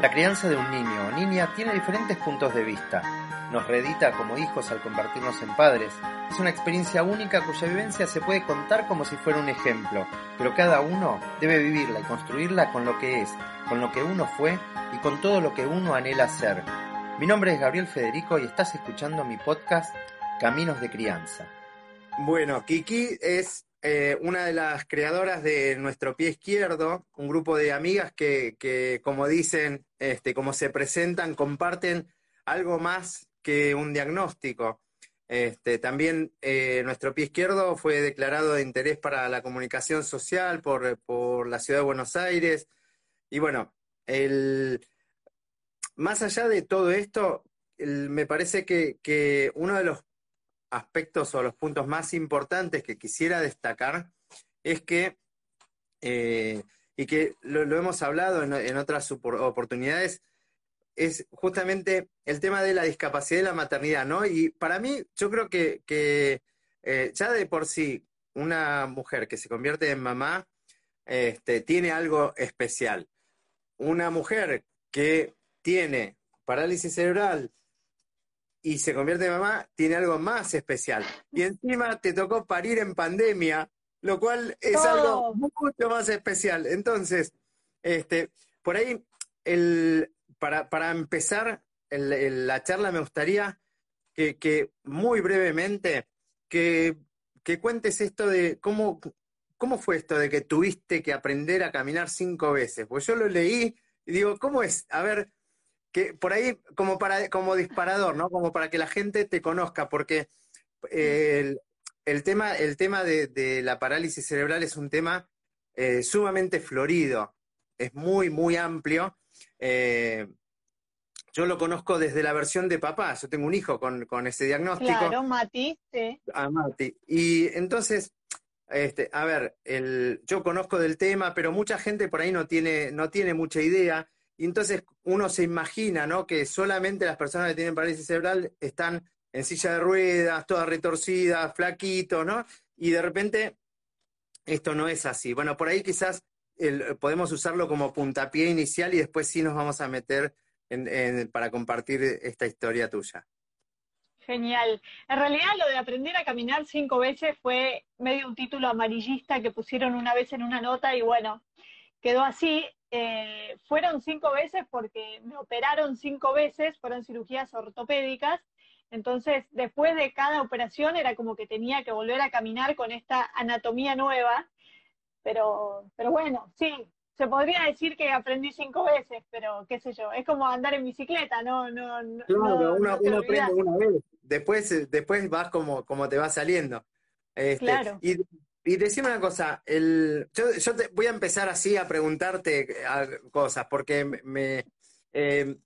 La crianza de un niño o niña tiene diferentes puntos de vista. Nos reedita como hijos al convertirnos en padres. Es una experiencia única cuya vivencia se puede contar como si fuera un ejemplo, pero cada uno debe vivirla y construirla con lo que es, con lo que uno fue y con todo lo que uno anhela ser. Mi nombre es Gabriel Federico y estás escuchando mi podcast Caminos de Crianza. Bueno, Kiki es eh, una de las creadoras de Nuestro Pie Izquierdo, un grupo de amigas que, como dicen, este, como se presentan, comparten algo más que un diagnóstico. Este, también eh, Nuestro Pie Izquierdo fue declarado de interés para la comunicación social por, la ciudad de Buenos Aires. Y bueno, el, más allá de todo esto, me parece que, que uno de los aspectos o los puntos más importantes que quisiera destacar es que, eh, y que lo, hemos hablado en, otras oportunidades, es justamente el tema de la discapacidad y la maternidad, ¿no? Y para mí, yo creo que, eh, ya de por sí, una mujer que se convierte en mamá este, tiene algo especial. Una mujer que tiene parálisis cerebral, y se convierte en mamá, tiene algo más especial. Y encima te tocó parir en pandemia, lo cual es algo mucho más especial. Entonces, este, por ahí, el, para, para empezar la charla me gustaría que, muy brevemente, que, que, cuentes esto de cómo, cómo fue esto de que tuviste que aprender a caminar cinco veces. Pues yo lo leí y digo, ¿cómo es? A ver, que por ahí como para como disparador, ¿no? Como para que la gente te conozca, porque el, tema, el tema de, la parálisis cerebral es un tema eh, sumamente florido, es muy, muy amplio. Eh, yo lo conozco desde la versión de papá, yo tengo un hijo con, ese diagnóstico. Claro, Mati, sí. A Mati. Y entonces, este, a ver, el, yo conozco del tema, pero mucha gente por ahí no tiene, no tiene mucha idea. Y entonces uno se imagina, ¿no? Que solamente las personas que tienen parálisis cerebral están en silla de ruedas, todas retorcidas, flaquitos, ¿no? Y de repente esto no es así. Bueno, por ahí quizás podemos usarlo como puntapié inicial y después sí nos vamos a meter para compartir esta historia tuya. Genial. En realidad lo de aprender a caminar cinco veces fue medio un título amarillista que pusieron una vez en una nota y bueno, quedó así. Eh, fueron cinco veces porque me operaron cinco veces, fueron cirugías ortopédicas. Entonces, después de cada operación era como que tenía que volver a caminar con esta anatomía nueva. Pero, pero bueno, sí, se podría decir que aprendí cinco veces, pero qué sé yo, es como andar en bicicleta, ¿no? no, no claro, uno, aprende una vez, después, después vas como, como te va saliendo. Este, claro. Y y decime una cosa, el, yo, voy a empezar así a preguntarte cosas, porque me eh,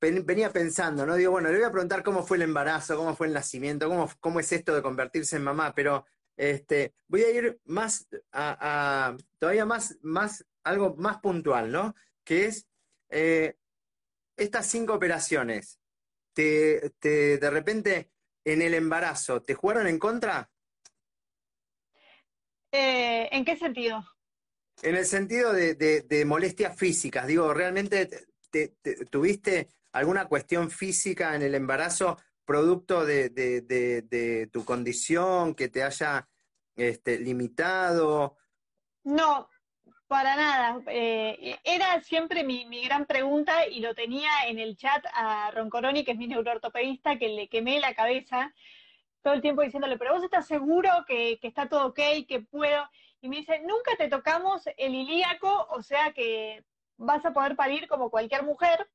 venía pensando, ¿no? Digo, bueno, le voy a preguntar cómo fue el embarazo, cómo fue el nacimiento, cómo, cómo es esto de convertirse en mamá, pero este, voy a ir más a, todavía más, más, algo más puntual, ¿no? Que es eh, estas cinco operaciones, te, te, de repente en el embarazo, ¿te jugaron en contra? Eh, ¿En qué sentido? En el sentido de, molestias físicas. Digo, ¿realmente tuviste alguna cuestión física en el embarazo producto de, tu condición que te haya este, limitado? No, para nada. Eh, era siempre mi, gran pregunta y lo tenía en el chat a Roncoroni, que es mi neuroortopedista, que le quemé la cabeza todo el tiempo diciéndole, pero vos estás seguro que, está todo ok, que puedo. Y me dice, nunca te tocamos el ilíaco, o sea que vas a poder parir como cualquier mujer.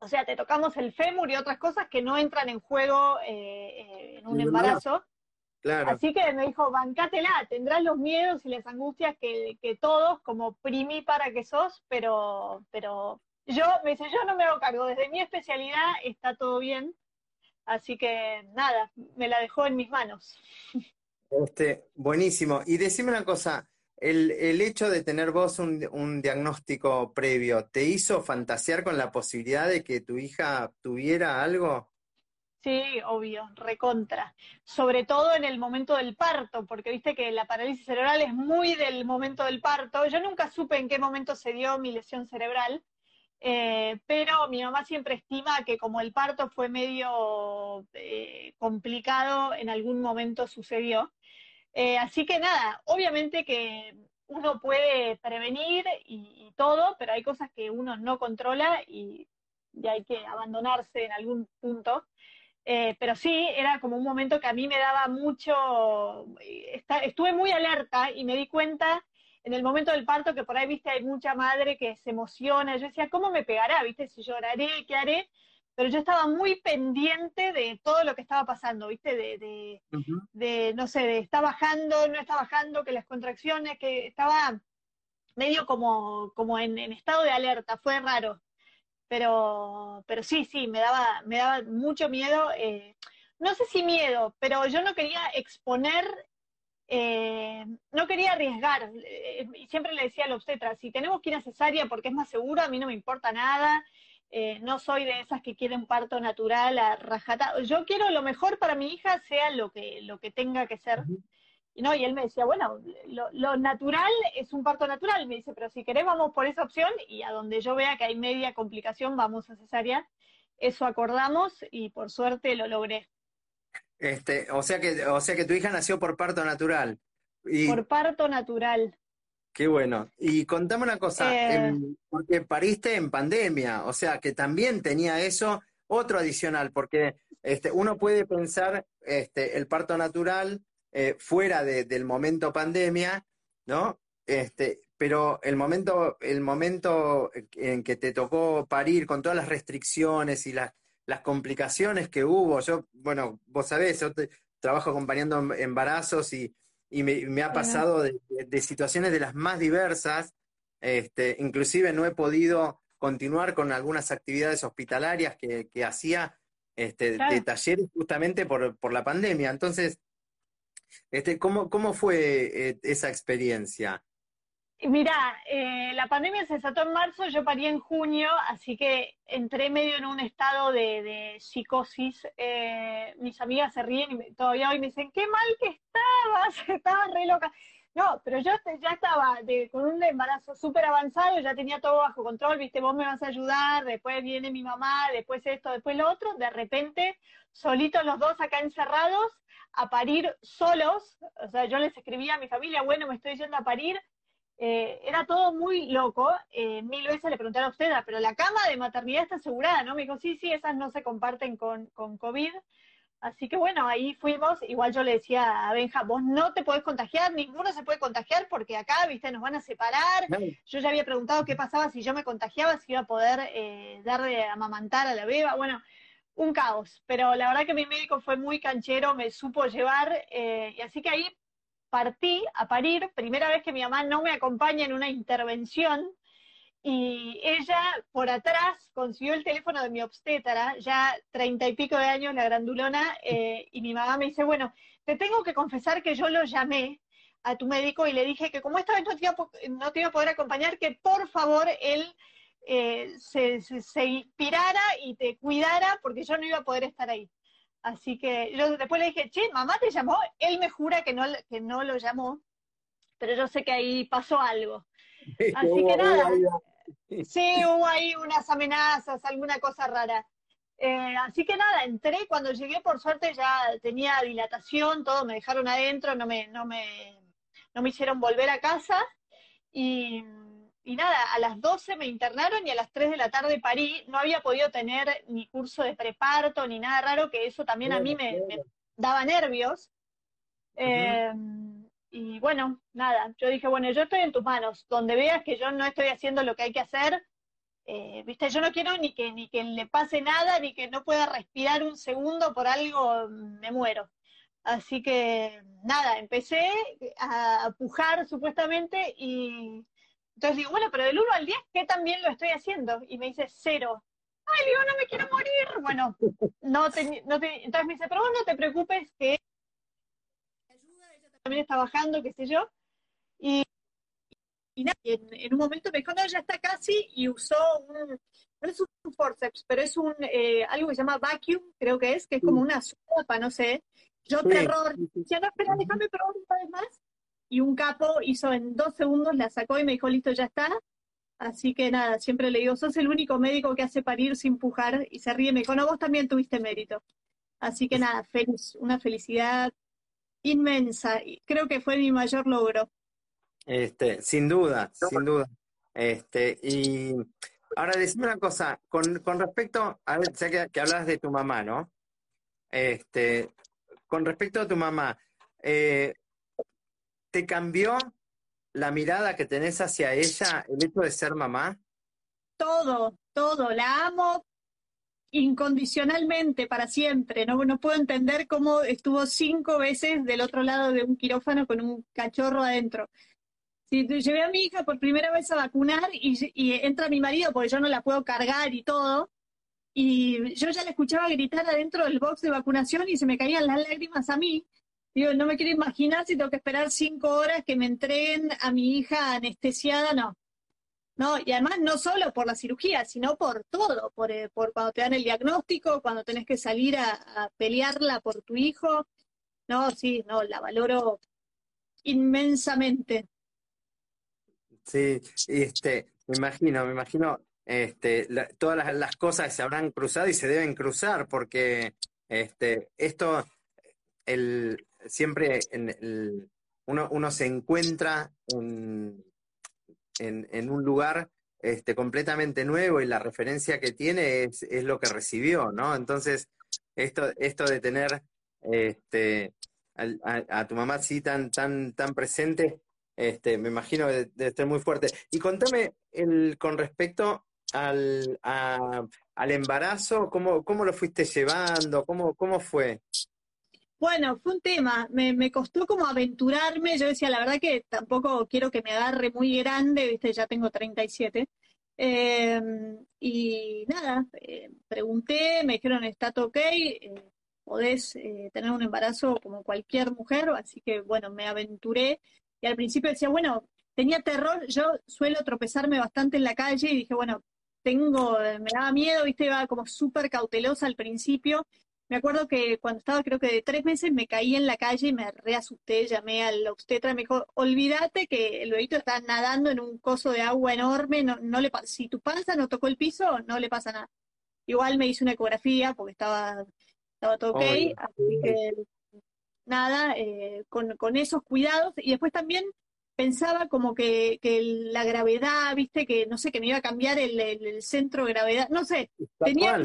O sea, te tocamos el fémur y otras cosas que no entran en juego eh, eh, en un embarazo. Así que me dijo, bancátela, tendrás los miedos y las angustias que, que todos, como para que sos, pero, pero yo, me dice, yo no me hago cargo, desde mi especialidad está todo bien, así que nada, me la dejó en mis manos. Este, buenísimo. Y decime una cosa, el, el hecho de tener vos un, un, diagnóstico previo, ¿te hizo fantasear con la posibilidad de que tu hija tuviera algo? Sí, obvio, recontra. Sobre todo en el momento del parto, porque viste que la parálisis cerebral es muy del momento del parto. Yo nunca supe en qué momento se dio mi lesión cerebral, eh, pero mi mamá siempre estima que como el parto fue medio eh, complicado, en algún momento sucedió. Eh, así que nada, obviamente que uno puede prevenir y, todo, pero hay cosas que uno no controla y, y hay que abandonarse en algún punto. Pero sí, era como un momento que a mí me daba mucho, estuve muy alerta y me di cuenta en el momento del parto que por ahí, viste, hay mucha madre que se emociona. Yo decía, ¿cómo me pegará? ¿Viste? Si lloraré, ¿qué haré? Pero yo estaba muy pendiente de todo lo que estaba pasando, ¿viste? De, de, de no sé, de está bajando, no está bajando, que las contracciones, que estaba medio como, como en estado de alerta, fue raro pero, pero sí, sí, me daba, me daba mucho miedo, eh, no sé si miedo, pero yo no quería exponer, eh, no quería arriesgar, eh, siempre le decía a la obstetra, si tenemos que ir a cesárea porque es más seguro, a mí no me importa nada, no soy de esas que quieren parto natural a rajata, yo quiero lo mejor para mi hija, sea lo que, lo que tenga que ser. Y, no, y él me decía, bueno, lo, natural es un parto natural. Me dice, pero si querés vamos por esa opción y a donde yo vea que hay media complicación vamos a cesárea. Eso acordamos y por suerte lo logré. Este, o sea que, o sea que tu hija nació por parto natural. Por parto natural. Qué bueno. Y contame una cosa, eh. porque pariste en pandemia, o sea que también tenía eso, otro adicional, porque este, uno puede pensar este, el parto natural eh, fuera del momento pandemia, ¿no? Este, pero el momento, el momento en que te tocó parir con todas las restricciones y las, las complicaciones que hubo, yo, bueno, vos sabés, yo trabajo acompañando embarazos y, y me, ha pasado de, situaciones de las más diversas, este, inclusive no he podido continuar con algunas actividades hospitalarias que, que hacía este, de talleres justamente por, por la pandemia. Entonces, este, ¿cómo, ¿Cómo fue eh, esa experiencia? Mira, eh, la pandemia se desató en marzo, yo parí en junio, así que entré medio en un estado de, psicosis. Eh, mis amigas se ríen y todavía hoy me dicen, qué mal que estabas, estabas re loca. No, pero yo ya estaba con un embarazo súper avanzado, ya tenía todo bajo control, viste, vos me vas a ayudar, después viene mi mamá, después esto, después lo otro, de repente, solitos los dos acá encerrados, a parir solos, o sea, yo les escribía a mi familia, bueno, me estoy yendo a parir, eh, era todo muy loco, eh, mil veces le pregunté a usted, pero la cama de maternidad está asegurada, ¿no? Me dijo, sí, sí, esas no se comparten con, con COVID, así que bueno, ahí fuimos, igual yo le decía a Benja, vos no te podés contagiar, ninguno se puede contagiar porque acá, viste, nos van a separar, yo ya había preguntado qué pasaba si yo me contagiaba, si iba a poder eh, darle a amamantar a la beba, bueno, un caos, pero la verdad que mi médico fue muy canchero, me supo llevar, eh, y así que ahí partí a parir, primera vez que mi mamá no me acompaña en una intervención, y ella por atrás consiguió el teléfono de mi obstetra, ya treinta y pico de años, la grandulona, eh, y mi mamá me dice, bueno, te tengo que confesar que yo lo llamé a tu médico y le dije que como esta vez no te iba, no iba a poder acompañar, que por favor él eh, se, se, inspirara y te cuidara porque yo no iba a poder estar ahí. Así que yo después le dije, che, mamá te llamó, él me jura que no, que no lo llamó, pero yo sé que ahí pasó algo. Así que nada, sí, hubo ahí unas amenazas, alguna cosa rara. Eh, así que nada, entré, cuando llegué por suerte ya tenía dilatación, todo, me dejaron adentro, no me, no me, no me hicieron volver a casa y y nada, a las 12 me internaron y a las 3 de la tarde parí. No había podido tener ni curso de preparto ni nada raro, que eso también a mí me, daba nervios. Em, y bueno, nada, yo dije, bueno, yo estoy en tus manos. Donde veas que yo no estoy haciendo lo que hay que hacer, eh, viste, yo no quiero ni que, ni que le pase nada, ni que no pueda respirar un segundo por algo, me muero. Así que nada, empecé a pujar supuestamente y entonces digo, bueno, pero del 1 al 10, ¿qué también lo estoy haciendo? Y me dice cero. Ay, digo, no me quiero morir. Bueno, no te, no te, entonces me dice, pero vos no te preocupes que ayuda, ella también está bajando, qué sé yo. Y, y nada, en, un momento me dijo, no, ya está casi, y usó un, no es un forceps, pero es un, eh, algo que se llama vacuum, creo que es, que es como una sopa, no sé. Yo terror, ya no, espera, déjame probar un vez más y un capo hizo en dos segundos, la sacó y me dijo, listo, ya está. Así que nada, siempre le digo, sos el único médico que hace parir sin pujar y se ríe, me dijo, no, vos también tuviste mérito. Así que nada, feliz, una felicidad inmensa. y Creo que fue mi mayor logro. Este, sin duda, sin duda. Este, y ahora decime una cosa, con, con respecto, a ver, ya que, que hablas de tu mamá, ¿no? Este, con respecto a tu mamá, eh, ¿Te cambió la mirada que tenés hacia ella el hecho de ser mamá? Todo, todo. La amo incondicionalmente para siempre. No, no puedo entender cómo estuvo cinco veces del otro lado de un quirófano con un cachorro adentro. Si llevé a mi hija por primera vez a vacunar y, y, entra mi marido porque yo no la puedo cargar y todo, y yo ya la escuchaba gritar adentro del box de vacunación y se me caían las lágrimas a mí. Digo, no me quiero imaginar si tengo que esperar cinco horas que me entreguen a mi hija anestesiada, no. No, y además no solo por la cirugía, sino por todo, por, eh, por cuando te dan el diagnóstico, cuando tenés que salir a, pelearla por tu hijo. No, sí, no, la valoro inmensamente. Sí, este, me imagino, me imagino este, todas las, las, cosas se habrán cruzado y se deben cruzar, porque este, esto, el, siempre en uno, uno, se encuentra en, en, un lugar este, completamente nuevo y la referencia que tiene es, es, lo que recibió, ¿no? Entonces, esto, esto de tener este, a, tu mamá así tan, tan, tan presente, este, me imagino que debe estar muy fuerte. Y contame el, con respecto al, al embarazo, ¿cómo, ¿cómo lo fuiste llevando? ¿Cómo, cómo fue? Bueno, fue un tema, me, costó como aventurarme, yo decía, la verdad que tampoco quiero que me agarre muy grande, viste, ya tengo 37. Eh, em, y nada, eh, pregunté, me dijeron, está todo ok, eh, podés eh, tener un embarazo como cualquier mujer, así que bueno, me aventuré. Y al principio decía, bueno, tenía terror, yo suelo tropezarme bastante en la calle y dije, bueno, tengo, me daba miedo, viste, iba como súper cautelosa al principio me acuerdo que cuando estaba creo que de tres meses me caí en la calle y me reasusté, llamé al obstetra, me dijo, olvídate que el bebito está nadando en un coso de agua enorme, no, no le si tu panza no tocó el piso, no le pasa nada. Igual me hice una ecografía porque estaba, estaba todo ok, así que nada, eh, con, con esos cuidados. Y después también pensaba como que, que, la gravedad, viste, que no sé, que me iba a cambiar el, el, centro de gravedad, no sé, tenía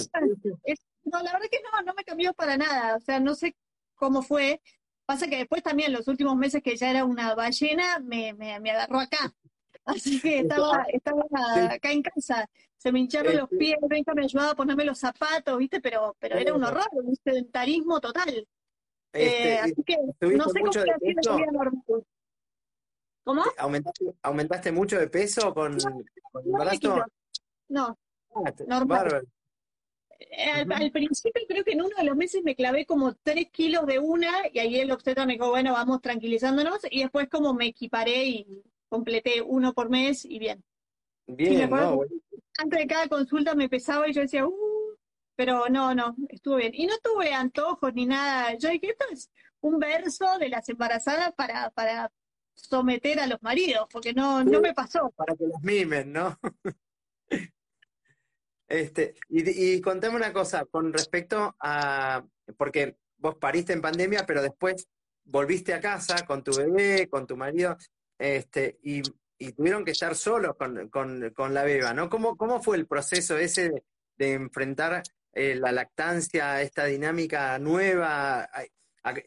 no, la verdad que no, no me cambió para nada. O sea, no sé cómo fue. Pasa que después también los últimos meses que ya era una ballena, me, me, me agarró acá. Así que estaba, estaba acá en casa. Se me hincharon los pies, Venga me ayudaba a ponerme los zapatos, ¿viste? Pero, pero era un horror, un sedentarismo total. Este, eh, así que no sé cómo la vida normal. ¿Cómo? ¿Aumentaste, ¿Aumentaste, mucho de peso con, con el embarazo? No, ah, normal. Eh, al, principio creo que en uno de los meses me clavé como tres kilos de una y ahí el obstetra me dijo, bueno, vamos tranquilizándonos y después como me equiparé y completé uno por mes y bien. Bien, Antes de cada consulta me pesaba y yo decía, uh, pero no, no, estuvo bien. Y no tuve antojos ni nada. Yo dije, esto es un verso de las embarazadas para, para someter a los maridos, porque no, no me pasó. Para que los mimen, ¿no? Este, y, y contame una cosa, con respecto a, porque vos pariste en pandemia, pero después volviste a casa con tu bebé, con tu marido, este, y, tuvieron que estar solos con, la beba, ¿no? ¿Cómo, ¿Cómo fue el proceso ese de, enfrentar eh, la lactancia, esta dinámica nueva,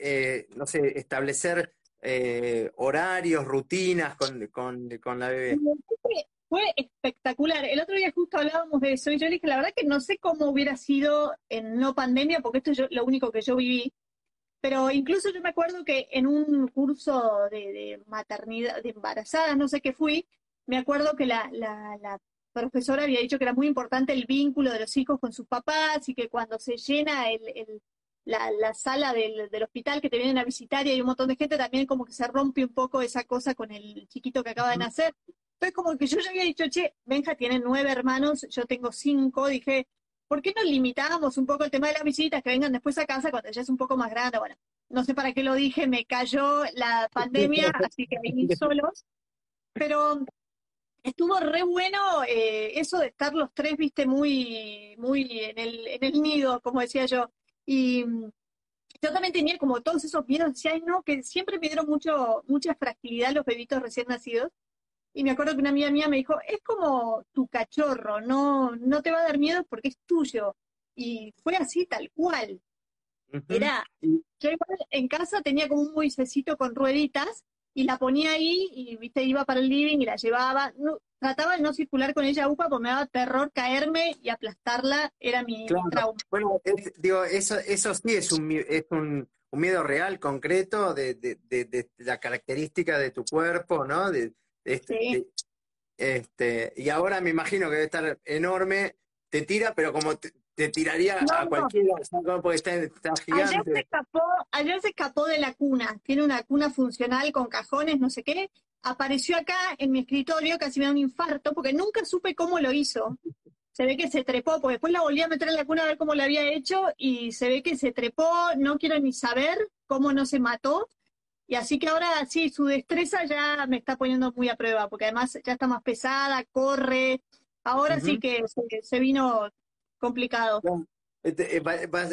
eh, no sé, establecer eh, horarios, rutinas con, con la bebé? Fue espectacular. El otro día justo hablábamos de eso y yo le dije, la verdad que no sé cómo hubiera sido en no pandemia, porque esto es lo único que yo viví. Pero incluso yo me acuerdo que en un curso de, maternidad, de embarazadas, no sé qué fui, me acuerdo que la, la, profesora había dicho que era muy importante el vínculo de los hijos con sus papás y que cuando se llena el, el, la, la, sala del, del, hospital que te vienen a visitar y hay un montón de gente, también como que se rompe un poco esa cosa con el chiquito que acaba de nacer. Entonces como que yo ya había dicho, che, Benja tiene nueve hermanos, yo tengo cinco, dije, ¿por qué no limitábamos un poco el tema de las visitas que vengan después a casa cuando ya es un poco más grande? Bueno, no sé para qué lo dije, me cayó la pandemia, así que ahí solos. Pero estuvo re bueno eh, eso de estar los tres, viste, muy, muy en el, en el nido, como decía yo. Y yo también tenía como todos esos miedos, decía, ay no, que siempre me dieron mucho, mucha fragilidad los bebitos recién nacidos. Y me acuerdo que una amiga mía me dijo, es como tu cachorro, no, no te va a dar miedo porque es tuyo. Y fue así, tal cual. Era, yo en casa tenía como un buicecito con rueditas y la ponía ahí y viste iba para el living y la llevaba. trataba de no circular con ella upa porque me daba terror caerme y aplastarla, era mi trauma. Bueno, digo, eso, eso sí es un, es un, un miedo real, concreto, de, de, de, la característica de tu cuerpo, ¿no? De, este, este, y ahora me imagino que debe estar enorme, te tira, pero como te, tiraría a cualquiera, porque está, gigante. Ayer se, escapó, ayer se escapó de la cuna, tiene una cuna funcional con cajones, no sé qué, apareció acá en mi escritorio, casi me da un infarto, porque nunca supe cómo lo hizo. Se ve que se trepó, porque después la volví a meter en la cuna a ver cómo lo había hecho, y se ve que se trepó, no quiero ni saber cómo no se mató, y así que ahora sí, su destreza ya me está poniendo muy a prueba, porque además ya está más pesada, corre. Ahora sí que se, vino complicado. Este, eh,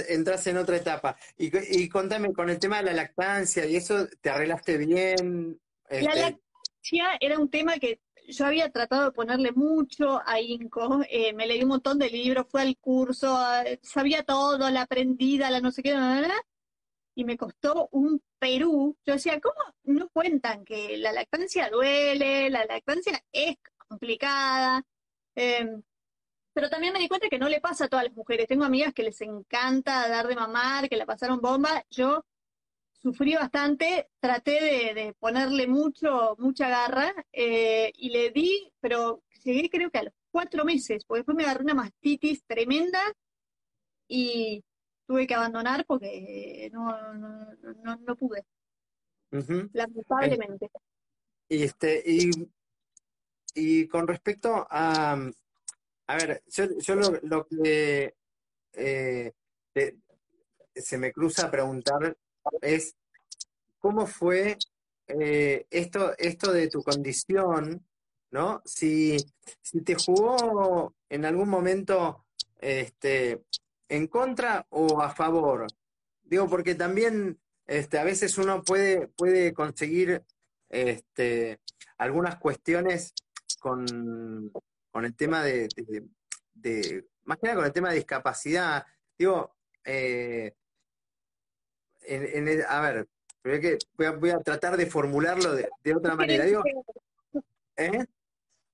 entras en otra etapa. Y, y, contame, con el tema de la lactancia y eso, ¿te arreglaste bien? La este lactancia era un tema que yo había tratado de ponerle mucho a Inco, eh, me leí un montón de libros, fue al curso, eh, sabía todo, la aprendida, la no sé qué, y me costó un Perú. Yo decía, ¿cómo no cuentan que la lactancia duele, la lactancia es complicada? Em, pero también me di cuenta que no le pasa a todas las mujeres. Tengo amigas que les encanta dar de mamar, que la pasaron bomba. Yo sufrí bastante, traté de, ponerle mucho, mucha garra eh, y le di, pero llegué creo que a los cuatro meses, porque después me agarré una mastitis tremenda y tuve que abandonar porque no, no, no, no pude. Lamentablemente. Y, este, y, y con respecto a, a ver, yo, yo lo, lo que eh, se me cruza a preguntar es, ¿cómo fue eh, esto, esto de tu condición, ¿no? Si, si te jugó en algún momento este, en contra o a favor? Digo, porque también este, a veces uno puede, puede conseguir este, algunas cuestiones con, con el tema de, más que nada con el tema de discapacidad. Digo, eh, en, a ver, que voy, a, tratar de formularlo de, otra manera. Digo, ¿eh?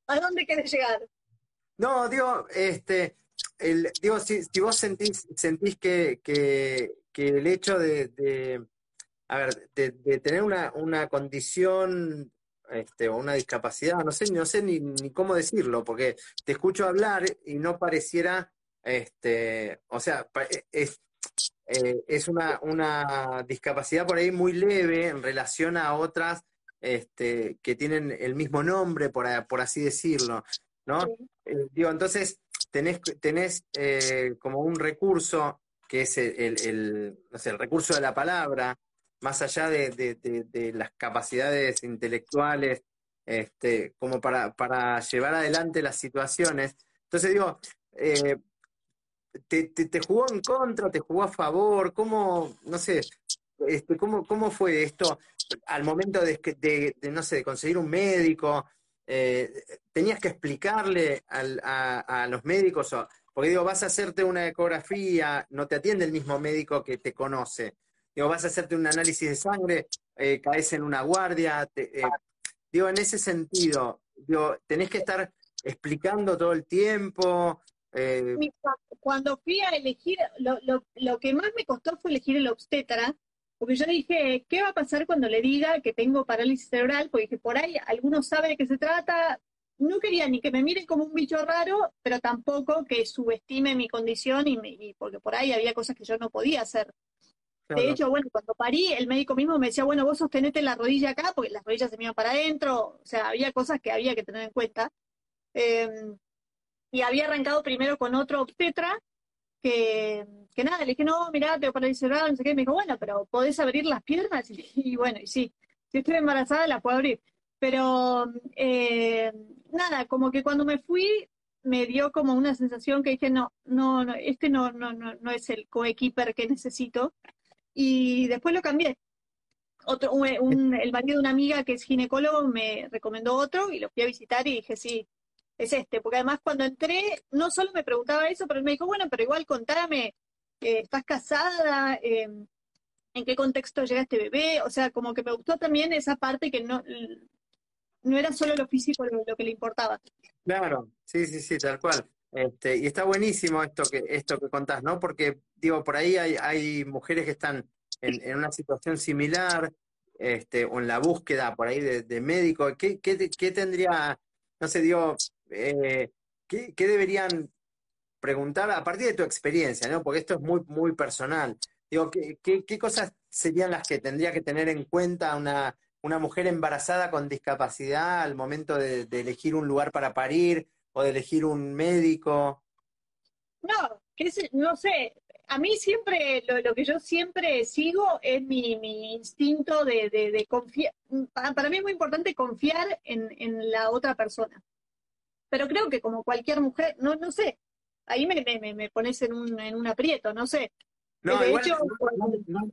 ¿A dónde quieres llegar? No, digo, este, el, digo, si, vos sentís, sentís que, el hecho de, a ver, de, tener una, una condición este, o una discapacidad, no sé, no sé ni, ni, cómo decirlo, porque te escucho hablar y no pareciera, este, o sea, es, eh, es una, una discapacidad por ahí muy leve en relación a otras este, que tienen el mismo nombre, por, por así decirlo, ¿no? Eh, digo, entonces, tenés, tenés eh, como un recurso que es el, el, no sé, el recurso de la palabra, más allá de, de, las capacidades intelectuales, este, como para, para, llevar adelante las situaciones. Entonces digo, eh, te, te, jugó en contra, te jugó a favor? ¿Cómo, no sé, este, cómo, cómo fue esto al momento de, de, no sé, de conseguir un médico? Eh, tenías que explicarle a, los médicos, porque digo, vas a hacerte una ecografía, no te atiende el mismo médico que te conoce. Digo, vas a hacerte un análisis de sangre, eh, caes en una guardia. Eh, digo, en ese sentido, digo, tenés que estar explicando todo el tiempo. Cuando fui a elegir, lo, lo, lo que más me costó fue elegir el obstetra, porque yo dije, ¿qué va a pasar cuando le diga que tengo parálisis cerebral? Porque dije, por ahí algunos saben de qué se trata, no quería ni que me miren como un bicho raro, pero tampoco que subestime mi condición y, porque por ahí había cosas que yo no podía hacer. De hecho, bueno, cuando parí, el médico mismo me decía, bueno, vos sostenete la rodilla acá, porque las rodillas se me iban para adentro, o sea, había cosas que había que tener en cuenta. Em, y había arrancado primero con otro obstetra, que, que nada, le dije, no, mirá, tengo parálisis cerebral, no sé qué, me dijo, bueno, pero ¿podés abrir las piernas? Y, y bueno, y sí, si estoy embarazada, la puedo abrir. Pero eh, nada, como que cuando me fui me dio como una sensación que dije, no, no, no este no, no, no, no es el coequiper que necesito. Y después lo cambié. Otro, un, el marido de una amiga que es ginecólogo me recomendó otro y lo fui a visitar y dije, sí, es este. Porque además cuando entré, no solo me preguntaba eso, pero él me dijo, bueno, pero igual contame, eh, ¿estás casada? Eh, ¿En qué contexto llega este bebé? O sea, como que me gustó también esa parte que no, no era solo lo físico lo, que le importaba. Claro, sí, sí, sí, tal cual. Este, y está buenísimo esto que, esto que contás, ¿no? Porque, digo, por ahí hay, hay mujeres que están en, una situación similar, este, o en la búsqueda por ahí de, médico. ¿Qué, qué, tendría, no sé, digo, eh, ¿qué, deberían preguntar a partir de tu experiencia, ¿no? Porque esto es muy, muy personal. Digo, ¿qué, cosas serían las que tendría que tener en cuenta una, una mujer embarazada con discapacidad al momento de, elegir un lugar para parir o de elegir un médico? No, que no sé. A mí siempre, lo, que yo siempre sigo es mi, instinto de, confiar. Para, mí es muy importante confiar en, la otra persona. Pero creo que como cualquier mujer, no, no sé, ahí me, me, pones en un, en un aprieto, no sé. No,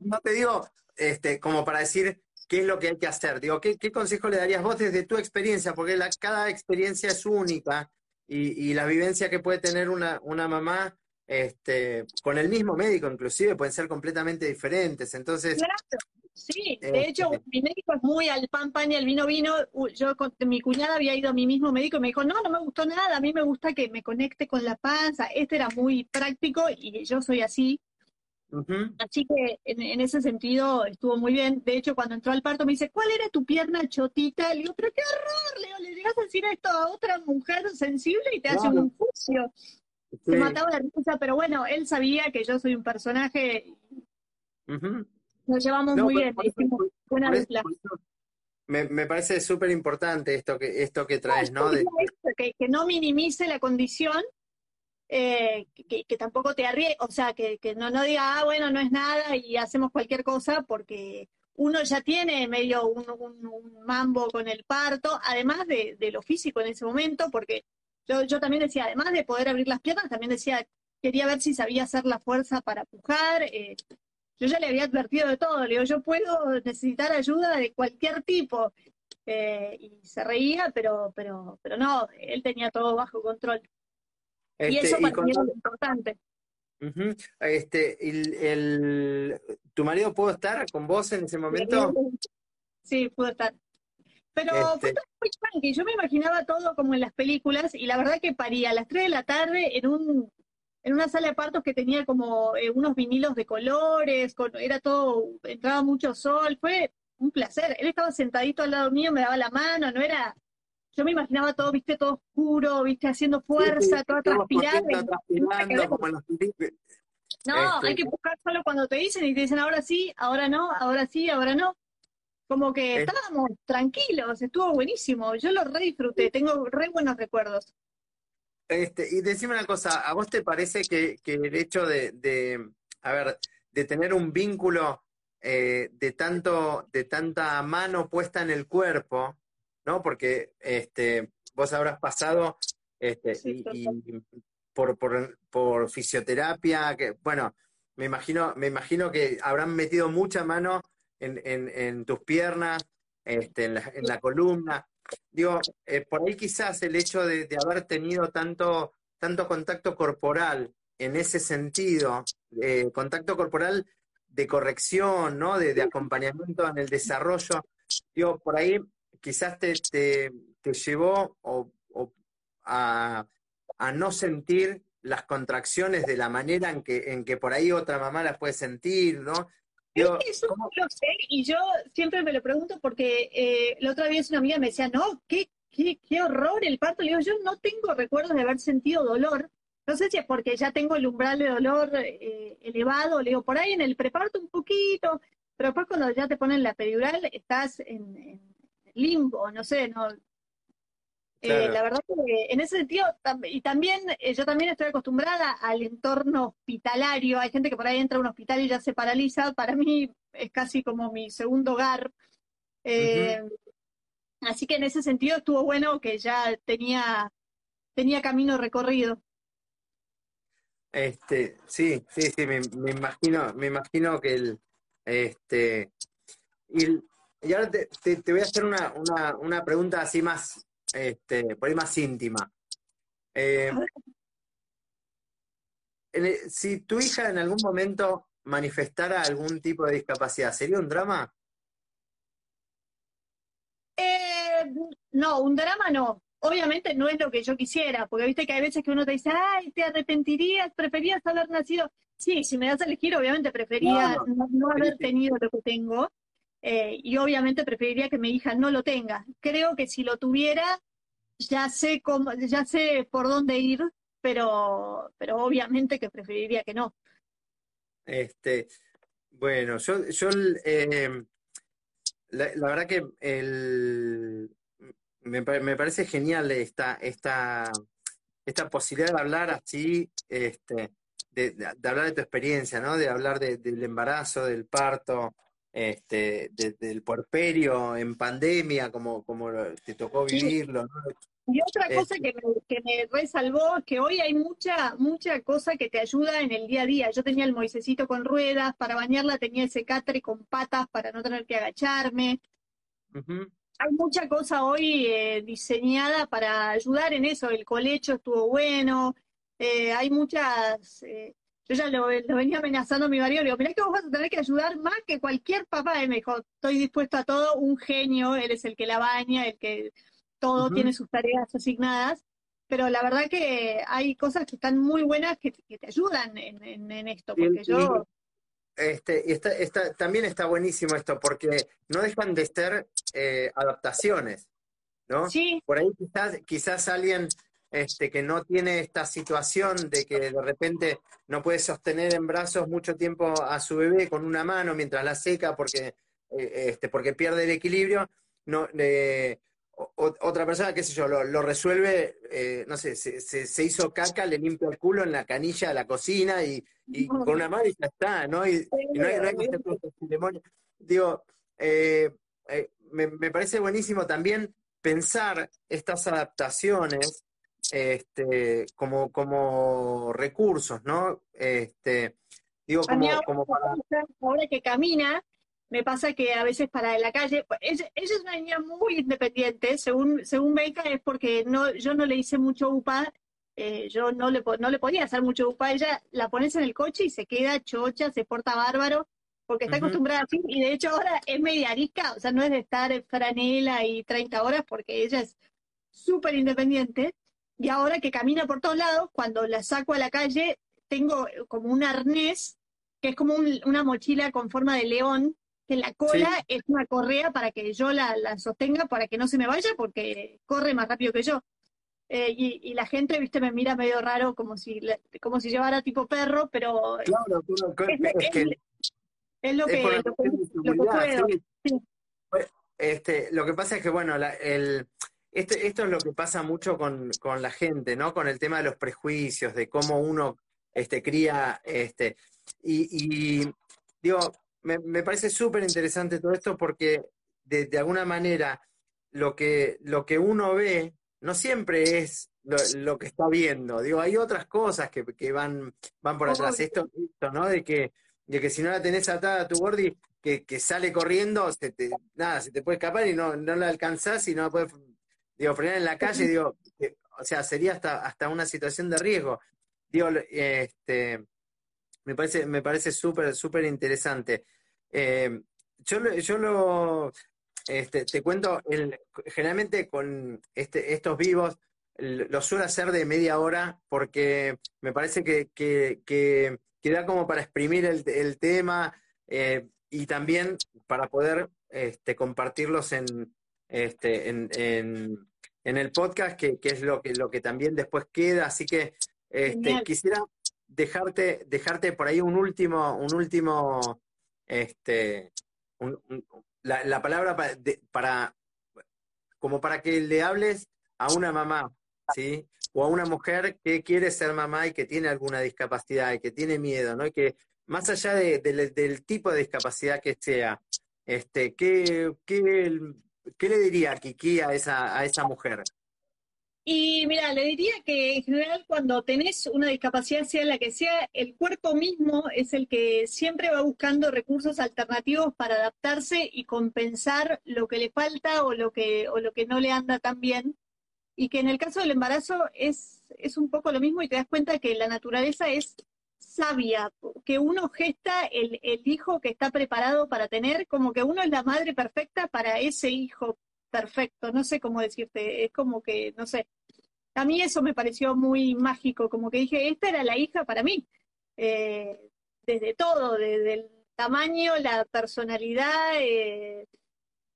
no, te digo este, como para decir, ¿Qué es lo que hay que hacer? Digo, ¿qué, consejo le darías vos desde tu experiencia? Porque cada experiencia es única y, la vivencia que puede tener una, mamá este, con el mismo médico, inclusive, pueden ser completamente diferentes. Entonces. Claro, sí. De este, hecho, mi médico es muy al pan pan y al vino vino. Yo con mi cuñada había ido a mi mismo médico y me dijo, no, no me gustó nada. A mí me gusta que me conecte con la panza. Este era muy práctico y yo soy así. Así que en, ese sentido estuvo muy bien. De hecho, cuando entró al parto me dice, ¿cuál era tu pierna chotita? Le digo, pero qué horror, Leo, le llegas a decir esto a otra mujer sensible y te hace un juicio. Se mataba la risa, pero bueno, él sabía que yo soy un personaje. Nos llevamos muy bien, me, me, parece súper importante esto que, esto que traes, ¿no? que, que no minimice la condición, eh, que, tampoco te arriesgue, o sea, que, no, no diga, ah, bueno, no es nada y hacemos cualquier cosa porque uno ya tiene medio un, mambo con el parto, además de, lo físico en ese momento, porque yo, yo también decía, además de poder abrir las piernas, también decía, quería ver si sabía hacer la fuerza para pujar. Eh, yo ya le había advertido de todo, le digo, yo puedo necesitar ayuda de cualquier tipo. Eh, y se reía, pero, pero, pero no, él tenía todo bajo control y este, eso para mí es importante. este, el, ¿Tu marido pudo estar con vos en ese momento? Sí, pudo estar. Pero fue este. todo muy tranqui. Yo me imaginaba todo como en las películas y la verdad que paría a las 3 de la tarde en un en una sala de partos que tenía como eh, unos vinilos de colores, era todo, entraba mucho sol, fue un placer. Él estaba sentadito al lado mío, me daba la mano, no era yo me imaginaba todo, viste, todo oscuro, viste, haciendo fuerza, todo transpirado. No, hay que buscar solo cuando te dicen y te dicen ahora sí, ahora no, ahora sí, ahora no. Como que estábamos tranquilos, estuvo buenísimo. Yo lo re disfruté, tengo re buenos recuerdos. Este, y decime una cosa, ¿a vos te parece que, el hecho de, de, a ver, de tener un vínculo eh, de tanto, de tanta mano puesta en el cuerpo, ¿no? Porque este, vos habrás pasado este, y, por, por, fisioterapia, que, bueno, me imagino, me imagino que habrán metido mucha mano en, en, tus piernas, este, en, la, en la columna. Digo, eh, por ahí quizás el hecho de, haber tenido tanto, tanto contacto corporal en ese sentido, eh, contacto corporal de corrección, ¿no? De, de, acompañamiento en el desarrollo, digo, por ahí quizás te, te, llevó a, no sentir las contracciones de la manera en que, en que por ahí otra mamá las puede sentir, ¿no? Yo, eso lo sé y yo siempre me lo pregunto porque eh, la otra vez una amiga me decía, no, qué, qué, qué horror el parto. Le digo, yo no tengo recuerdos de haber sentido dolor. No sé si es porque ya tengo el umbral de dolor eh, elevado, le digo, por ahí en el preparto un poquito, pero después cuando ya te ponen la peridural estás en, limbo, no sé, no, eh, la verdad que en ese sentido, y también eh, yo también estoy acostumbrada al entorno hospitalario. Hay gente que por ahí entra a un hospital y ya se paraliza. Para mí es casi como mi segundo hogar. Eh, así que en ese sentido estuvo bueno que ya tenía, tenía camino recorrido. Este, sí, sí, sí, me, imagino, me imagino que el, este, y, ahora te, voy a hacer una, una, una pregunta así más, este, por ahí más íntima. Eh, si tu hija en algún momento manifestara algún tipo de discapacidad, ¿sería un drama? Eh, no, un drama no. Obviamente no es lo que yo quisiera, porque viste que hay veces que uno te dice, ay, te arrepentirías, preferías haber nacido. Sí, si me das a elegir, obviamente prefería no haber tenido lo que tengo. Eh, y obviamente preferiría que mi hija no lo tenga. Creo que si lo tuviera, ya sé cómo, ya sé por dónde ir, pero, pero obviamente que preferiría que no. Este, bueno, yo, yo eh, la, verdad que el, me, me, parece genial esta, esta, esta posibilidad de hablar así, este, de, de, hablar de tu experiencia, ¿no? De hablar del embarazo, del parto, este, del puerperio en pandemia, como, como te tocó vivirlo. Y otra cosa que me, que me resalvó es que hoy hay mucha, mucha cosa que te ayuda en el día a día. Yo tenía el moisecito con ruedas, para bañarla tenía ese catre con patas para no tener que agacharme. Hay mucha cosa hoy eh, diseñada para ayudar en eso. El colecho estuvo bueno. Eh, hay muchas eh, yo ya lo, venía amenazando a mi marido, le digo, mirá que vos vas a tener que ayudar más que cualquier papá. Y me dijo, estoy dispuesto a todo, un genio, él es el que la baña, el que todo tiene sus tareas asignadas. Pero la verdad que hay cosas que están muy buenas que, te ayudan en, esto, porque yo... Este, está, también está buenísimo esto, porque no dejan de ser eh, adaptaciones, ¿no? Sí. Por ahí quizás, quizás alguien este, que no tiene esta situación de que de repente no puede sostener en brazos mucho tiempo a su bebé con una mano mientras la seca porque, eh, este, porque pierde el equilibrio, no, otra persona, qué sé yo, lo, resuelve, eh, no sé, se, hizo caca, le limpia el culo en la canilla de la cocina y, con una mano y ya está, ¿no? Y, no hay, no hay Digo, eh, me, me parece buenísimo también pensar estas adaptaciones este, como, como recursos, ¿no? Este, digo, como, ahora que camina, me pasa que a veces para la calle, pues, ella, es una niña muy independiente, según, según Beca es porque no, yo no le hice mucho UPA, eh, yo no le, no le podía hacer mucho UPA, ella la pones en el coche y se queda chocha, se porta bárbaro, porque está acostumbrada así, y de hecho ahora es media arisca, o sea, no es de estar en franela y 30 horas, porque ella es súper independiente, y ahora que camina por todos lados, cuando la saco a la calle, tengo como un arnés, que es como una mochila con forma de león, que la cola es una correa para que yo la, sostenga, para que no se me vaya, porque corre más rápido que yo. Eh, y, la gente, viste, me mira medio raro, como si como si llevara tipo perro, pero claro, es, lo que, puedo. Este, lo que pasa es que, bueno, el, esto, esto es lo que pasa mucho con, la gente, ¿no? Con el tema de los prejuicios, de cómo uno este, cría, este, y, digo, me, parece súper interesante todo esto porque de, alguna manera lo que, lo que uno ve no siempre es lo, que está viendo. Digo, hay otras cosas que, van, van por atrás. Esto, esto, ¿no? De que, de que si no la tenés atada a tu gordi, que, que sale corriendo, se te, nada, se te puede escapar y no, no la alcanzás y no la puedes Digo, frenar en la calle, digo, o sea, sería hasta, hasta una situación de riesgo. Digo, este, me parece, me parece súper, súper interesante. Eh, yo, yo lo, este, te cuento, generalmente con este, estos vivos lo suelo hacer de media hora porque me parece que, que, que, da como para exprimir el, tema. Eh, y también para poder este, compartirlos en, este, en, el podcast, que, que, es lo que, lo que también después queda. Así que este, quisiera dejarte, dejarte por ahí un último, un último, este, la, palabra para, para, como para que le hables a una mamá, ¿sí? O a una mujer que quiere ser mamá y que tiene alguna discapacidad y que tiene miedo, ¿no? Y que más allá del tipo de discapacidad que sea, este, ¿qué, qué, qué le diría Kiki a esa, a esa mujer? Y mira, le diría que en general cuando tenés una discapacidad, sea la que sea, el cuerpo mismo es el que siempre va buscando recursos alternativos para adaptarse y compensar lo que le falta o lo que, o lo que no le anda tan bien. Y que en el caso del embarazo es, es un poco lo mismo y te das cuenta que la naturaleza es sabia, que uno gesta el, el hijo que está preparado para tener, como que uno es la madre perfecta para ese hijo perfecto, no sé cómo decirte, es como que, no sé, a mí eso me pareció muy mágico, como que dije, esta era la hija para mí, eh, desde todo, desde el tamaño, la personalidad, eh,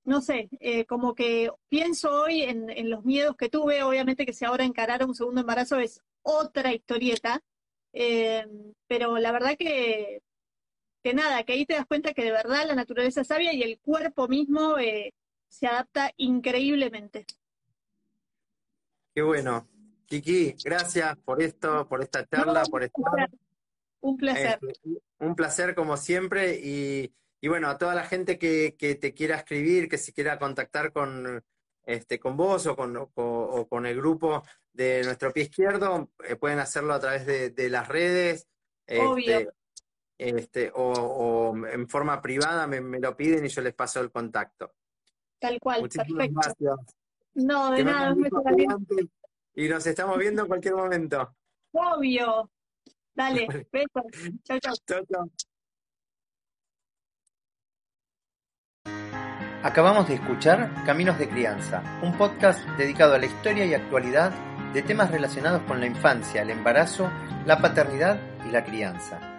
no sé, eh, como que pienso hoy en, en, los miedos que tuve, obviamente que si ahora encarara un segundo embarazo es otra historieta, pero la verdad que, que nada, que ahí te das cuenta que de verdad la naturaleza es sabia y el cuerpo mismo se adapta increíblemente. Qué bueno. Kiki, gracias por esto, por esta charla, por estar. Un placer. Este, un placer como siempre y, bueno, a toda la gente que, te quiera escribir, que se quiera contactar con, este, con vos o con, o, con el grupo de Nuestro Pie Izquierdo, eh, pueden hacerlo a través de, las redes. Obvio. Este, este o, en forma privada me, lo piden y yo les paso el contacto. Tal cual, Muchísimas Gracias. No, de nada, Y nos estamos viendo en cualquier momento. Obvio. Dale, besos. Chao, chao. Chao, chao. Acabamos de escuchar Caminos de Crianza, un podcast dedicado a la historia y actualidad de temas relacionados con la infancia, el embarazo, la paternidad y la crianza.